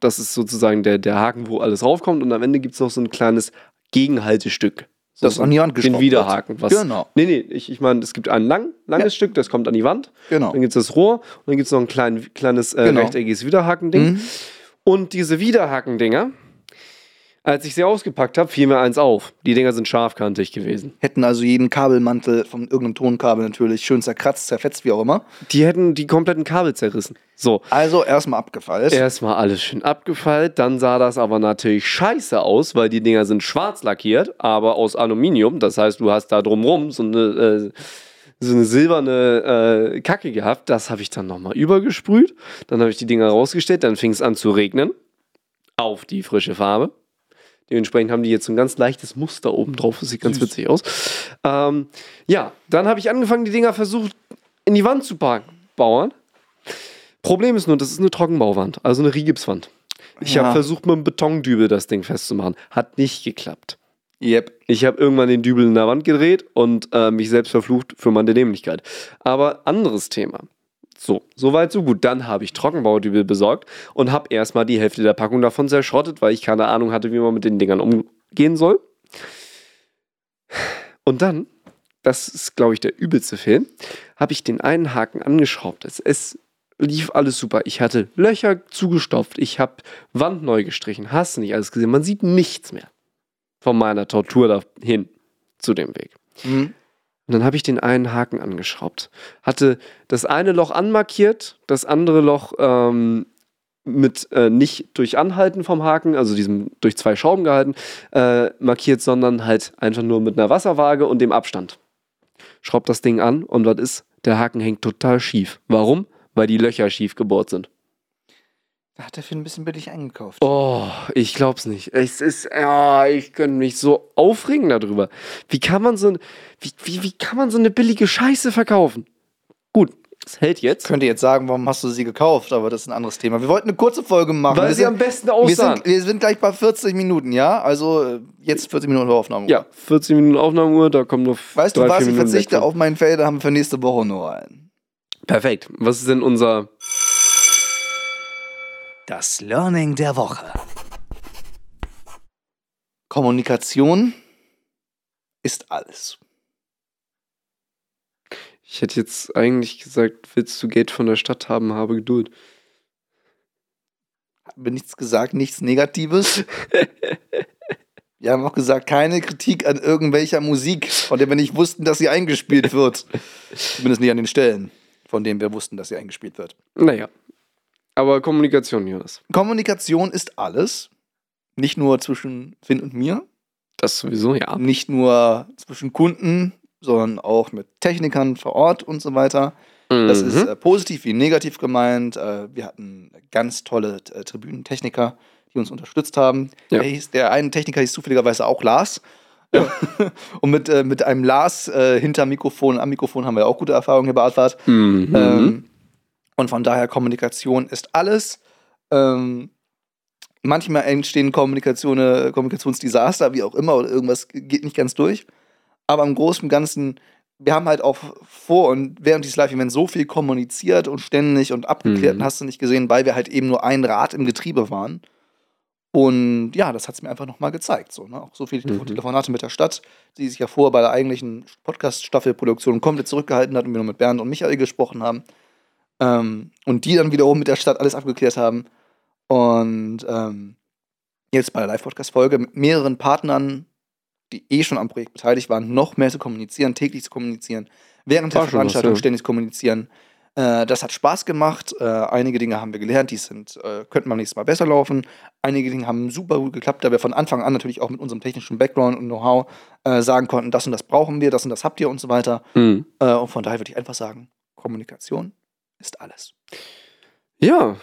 Das ist sozusagen der, der Haken, wo alles raufkommt. Und am Ende gibt es noch so ein kleines Gegenhaltestück. So Das an die Wand Den geschraubt Widerhaken. Was, Genau. Nee, nee, ich, ich meine, es gibt ein lang, langes Ja. Stück, das kommt an die Wand. Genau. Dann gibt es das Rohr und dann gibt es noch ein klein, kleines äh, Genau. rechteckiges Widerhakending. Mhm. Und diese Widerhakendinger, als ich sie ausgepackt habe, fiel mir eins auf. Die Dinger sind scharfkantig gewesen. Hätten also jeden Kabelmantel von irgendeinem Tonkabel natürlich schön zerkratzt, zerfetzt, wie auch immer. Die hätten die kompletten Kabel zerrissen. So, Also erstmal abgefallen. erstmal alles schön abgefeilt. Dann sah das aber natürlich scheiße aus, weil die Dinger sind schwarz lackiert, aber aus Aluminium. Das heißt, du hast da drumrum so eine, äh, so eine silberne äh, Kacke gehabt. Das habe ich dann nochmal übergesprüht. Dann habe ich die Dinger rausgestellt. Dann fing es an zu regnen. Auf die frische Farbe. Dementsprechend haben die jetzt so ein ganz leichtes Muster oben drauf. Das sieht ganz witzig aus. Ähm, ja, dann habe ich angefangen, die Dinger versucht in die Wand zu ba- bauen. Problem ist nur, das ist eine Trockenbauwand, also eine Rigipswand. Ich Ja. habe versucht, mit einem Betondübel das Ding festzumachen. Hat nicht geklappt. Yep. Ich habe irgendwann den Dübel in der Wand gedreht und äh, mich selbst verflucht für meine Dämlichkeit. Aber anderes Thema. So, soweit, so gut. Dann habe ich Trockenbaudübel besorgt und habe erstmal die Hälfte der Packung davon zerschrottet, weil ich keine Ahnung hatte, wie man mit den Dingern umgehen soll. Und dann, das ist, glaube ich, der übelste Film, habe ich den einen Haken angeschraubt. Es, es lief alles super. Ich hatte Löcher zugestopft, ich habe Wand neu gestrichen. Hast nicht alles gesehen? Man sieht nichts mehr von meiner Tortur dahin zu dem Weg. Mhm. Und dann habe ich den einen Haken angeschraubt. Hatte das eine Loch anmarkiert, das andere Loch ähm, mit äh, nicht durch Anhalten vom Haken, also diesem durch zwei Schrauben gehalten, äh, markiert, sondern halt einfach nur mit einer Wasserwaage und dem Abstand. Schraubt das Ding an und was ist? Der Haken hängt total schief. Warum? Weil die Löcher schief gebohrt sind. Da hat der Finn ein bisschen billig eingekauft. Oh, ich glaub's nicht. Es ist, ja, ich könnte mich so aufregen darüber. Wie kann man so, wie, wie, wie kann man so eine billige Scheiße verkaufen? Gut, Es hält jetzt. Ich könnte jetzt sagen, warum hast du sie gekauft, aber das ist ein anderes Thema. Wir wollten eine kurze Folge machen. Weil wir sie sind, am besten wir aussahen. sind, wir sind gleich bei 40 Minuten, ja? Also äh, jetzt 40 Minuten Aufnahme. Ja, 14 Minuten Aufnahmeuhr, da kommen noch Weißt du drei, was, vier ich Minuten verzichte auf meinen Felder, haben wir für nächste Woche nur einen. Perfekt. Was ist denn unser Das Learning der Woche. Kommunikation ist alles. Ich hätte jetzt eigentlich gesagt, willst du Geld von der Stadt haben, habe Geduld. Haben wir nichts gesagt, nichts Negatives? Wir haben auch gesagt, keine Kritik an irgendwelcher Musik, von der wir nicht wussten, dass sie eingespielt wird. Zumindest nicht an den Stellen, von denen wir wussten, dass sie eingespielt wird. Naja. Aber Kommunikation, Jonas. Kommunikation ist alles. Nicht nur zwischen Finn und mir, Das sowieso, ja. nicht nur zwischen Kunden, sondern auch mit Technikern vor Ort und so weiter. Das Mhm. ist äh, positiv wie negativ gemeint. Äh, wir hatten ganz tolle äh, Tribünentechniker, die uns unterstützt haben. Ja. Der, hieß, der eine Techniker hieß zufälligerweise auch Lars. und mit, äh, mit einem Lars äh, hinter Mikrofon, am Mikrofon haben wir auch gute Erfahrungen hier bei Artfahrt. Mhm. Ähm, und von daher, Kommunikation ist alles. Ähm, manchmal entstehen Kommunikation, Kommunikationsdesaster, wie auch immer, oder irgendwas geht nicht ganz durch. Aber im Großen und Ganzen, wir haben halt auch vor und während dieses Live-Events so viel kommuniziert und ständig und abgeklärt, Mhm. hast du nicht gesehen, weil wir halt eben nur ein Rad im Getriebe waren. Und ja, das hat es mir einfach nochmal gezeigt. So, ne? Auch so viele Mhm. Telefonate mit der Stadt, die sich ja vorher bei der eigentlichen Podcast-Staffelproduktion komplett zurückgehalten hat und wir nur mit Bernd und Michael gesprochen haben. Ähm, und die dann wiederum mit der Stadt alles abgeklärt haben. Und ähm, jetzt bei der Live-Podcast-Folge mit mehreren Partnern, die eh schon am Projekt beteiligt waren, noch mehr zu kommunizieren, täglich zu kommunizieren, während der War was, Veranstaltung ja. ständig kommunizieren. Äh, das hat Spaß gemacht. Äh, einige Dinge haben wir gelernt, die sind, äh, könnten beim nächsten Mal besser laufen. Einige Dinge haben super gut geklappt, da wir von Anfang an natürlich auch mit unserem technischen Background und Know-how äh, sagen konnten, das und das brauchen wir, das und das habt ihr und so weiter. Mhm. Äh, und von daher würde ich einfach sagen, Kommunikation ist alles. Ja,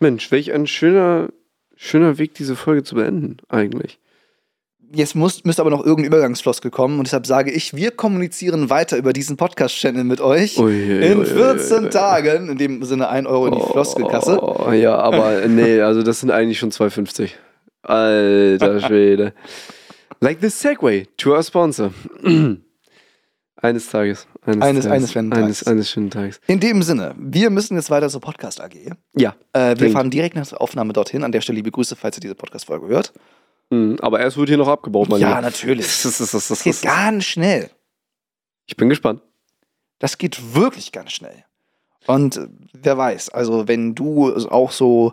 Mensch, welch ein schöner, schöner Weg, diese Folge zu beenden, eigentlich. Jetzt muss, müsste aber noch irgendein Übergangsfloskel kommen und deshalb sage ich, wir kommunizieren weiter über diesen Podcast-Channel mit euch. Ui, ui, in ui, 14 ui. Tagen, in dem Sinne 1 Euro in die Floskelkasse. Oh, ja, aber nee, also das sind eigentlich schon 2,50. Alter Schwede. like the Segway to our sponsor. eines Tages. Eines, Eines- eines schönen eines, Tages. eines schönen Tages. In dem Sinne, wir müssen jetzt weiter zur Podcast AG. Ja. Äh, wir fahren direkt nach der Aufnahme dorthin. An der Stelle liebe Grüße, falls ihr diese Podcast-Folge hört. Mhm, Aber erst wird hier noch abgebaut, mein ja, natürlich. Das, das, das, das, Das geht ganz schnell. Ich bin gespannt. Das geht wirklich ganz schnell. Und äh, wer weiß, also wenn du auch so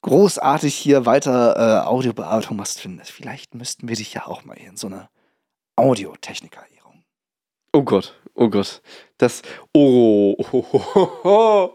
großartig hier weiter äh, Audiobearbeitung machst, findest, vielleicht müssten wir dich ja auch mal hier in so eine Audiotechniker-Ehrung. Oh Gott, oh Gott. Das. Oh. oh, oh, oh.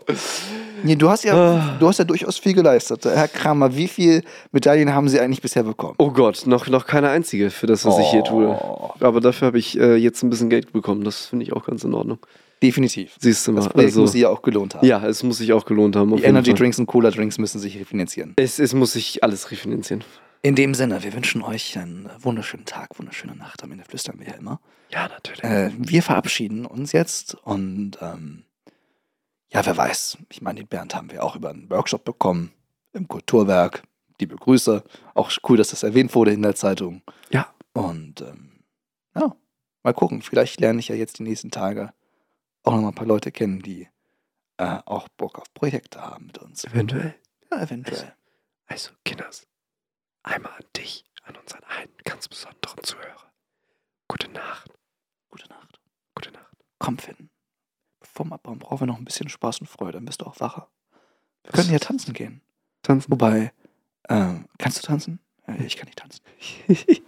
Nee, du hast ja, Ah. du hast ja durchaus viel geleistet. Herr Kramer, wie viele Medaillen haben Sie eigentlich bisher bekommen? Oh Gott, noch, noch keine einzige für das, was ich hier tue. Oh. Aber dafür habe ich äh, jetzt ein bisschen Geld bekommen. Das finde ich auch ganz in Ordnung. Definitiv. Siehst du mal. Das Projekt also, muss sich ja auch gelohnt haben. ja, es muss sich auch gelohnt haben. Die Energy Fall. Drinks und Cola Drinks müssen sich refinanzieren. Es, es muss sich alles refinanzieren. In dem Sinne, wir wünschen euch einen wunderschönen Tag, wunderschöne Nacht. Am Ende flüstern wir ja immer. Ja, natürlich. Äh, wir verabschieden uns jetzt und ähm, ja, wer weiß. Ich meine, den Bernd haben wir auch über einen Workshop bekommen im Kulturwerk. Liebe Grüße. Auch cool, dass das erwähnt wurde in der Zeitung. Ja. Und ähm, ja, mal gucken. Vielleicht lerne ich ja jetzt die nächsten Tage auch noch mal ein paar Leute kennen, die äh, auch Bock auf Projekte haben mit uns. Eventuell. Ja, eventuell. Also, Kinders, einmal an dich, an unseren einen ganz besonderen Zuhörer. Gute Nacht. Gute Nacht. Gute Nacht. Komm, Finn. Bevor wir abbauen, brauchen wir noch ein bisschen Spaß und Freude. Dann bist du auch wacher. Wir können ja tanzen gehen. Tanzen. Wobei, ähm, kannst du tanzen? Äh, Ich kann nicht tanzen.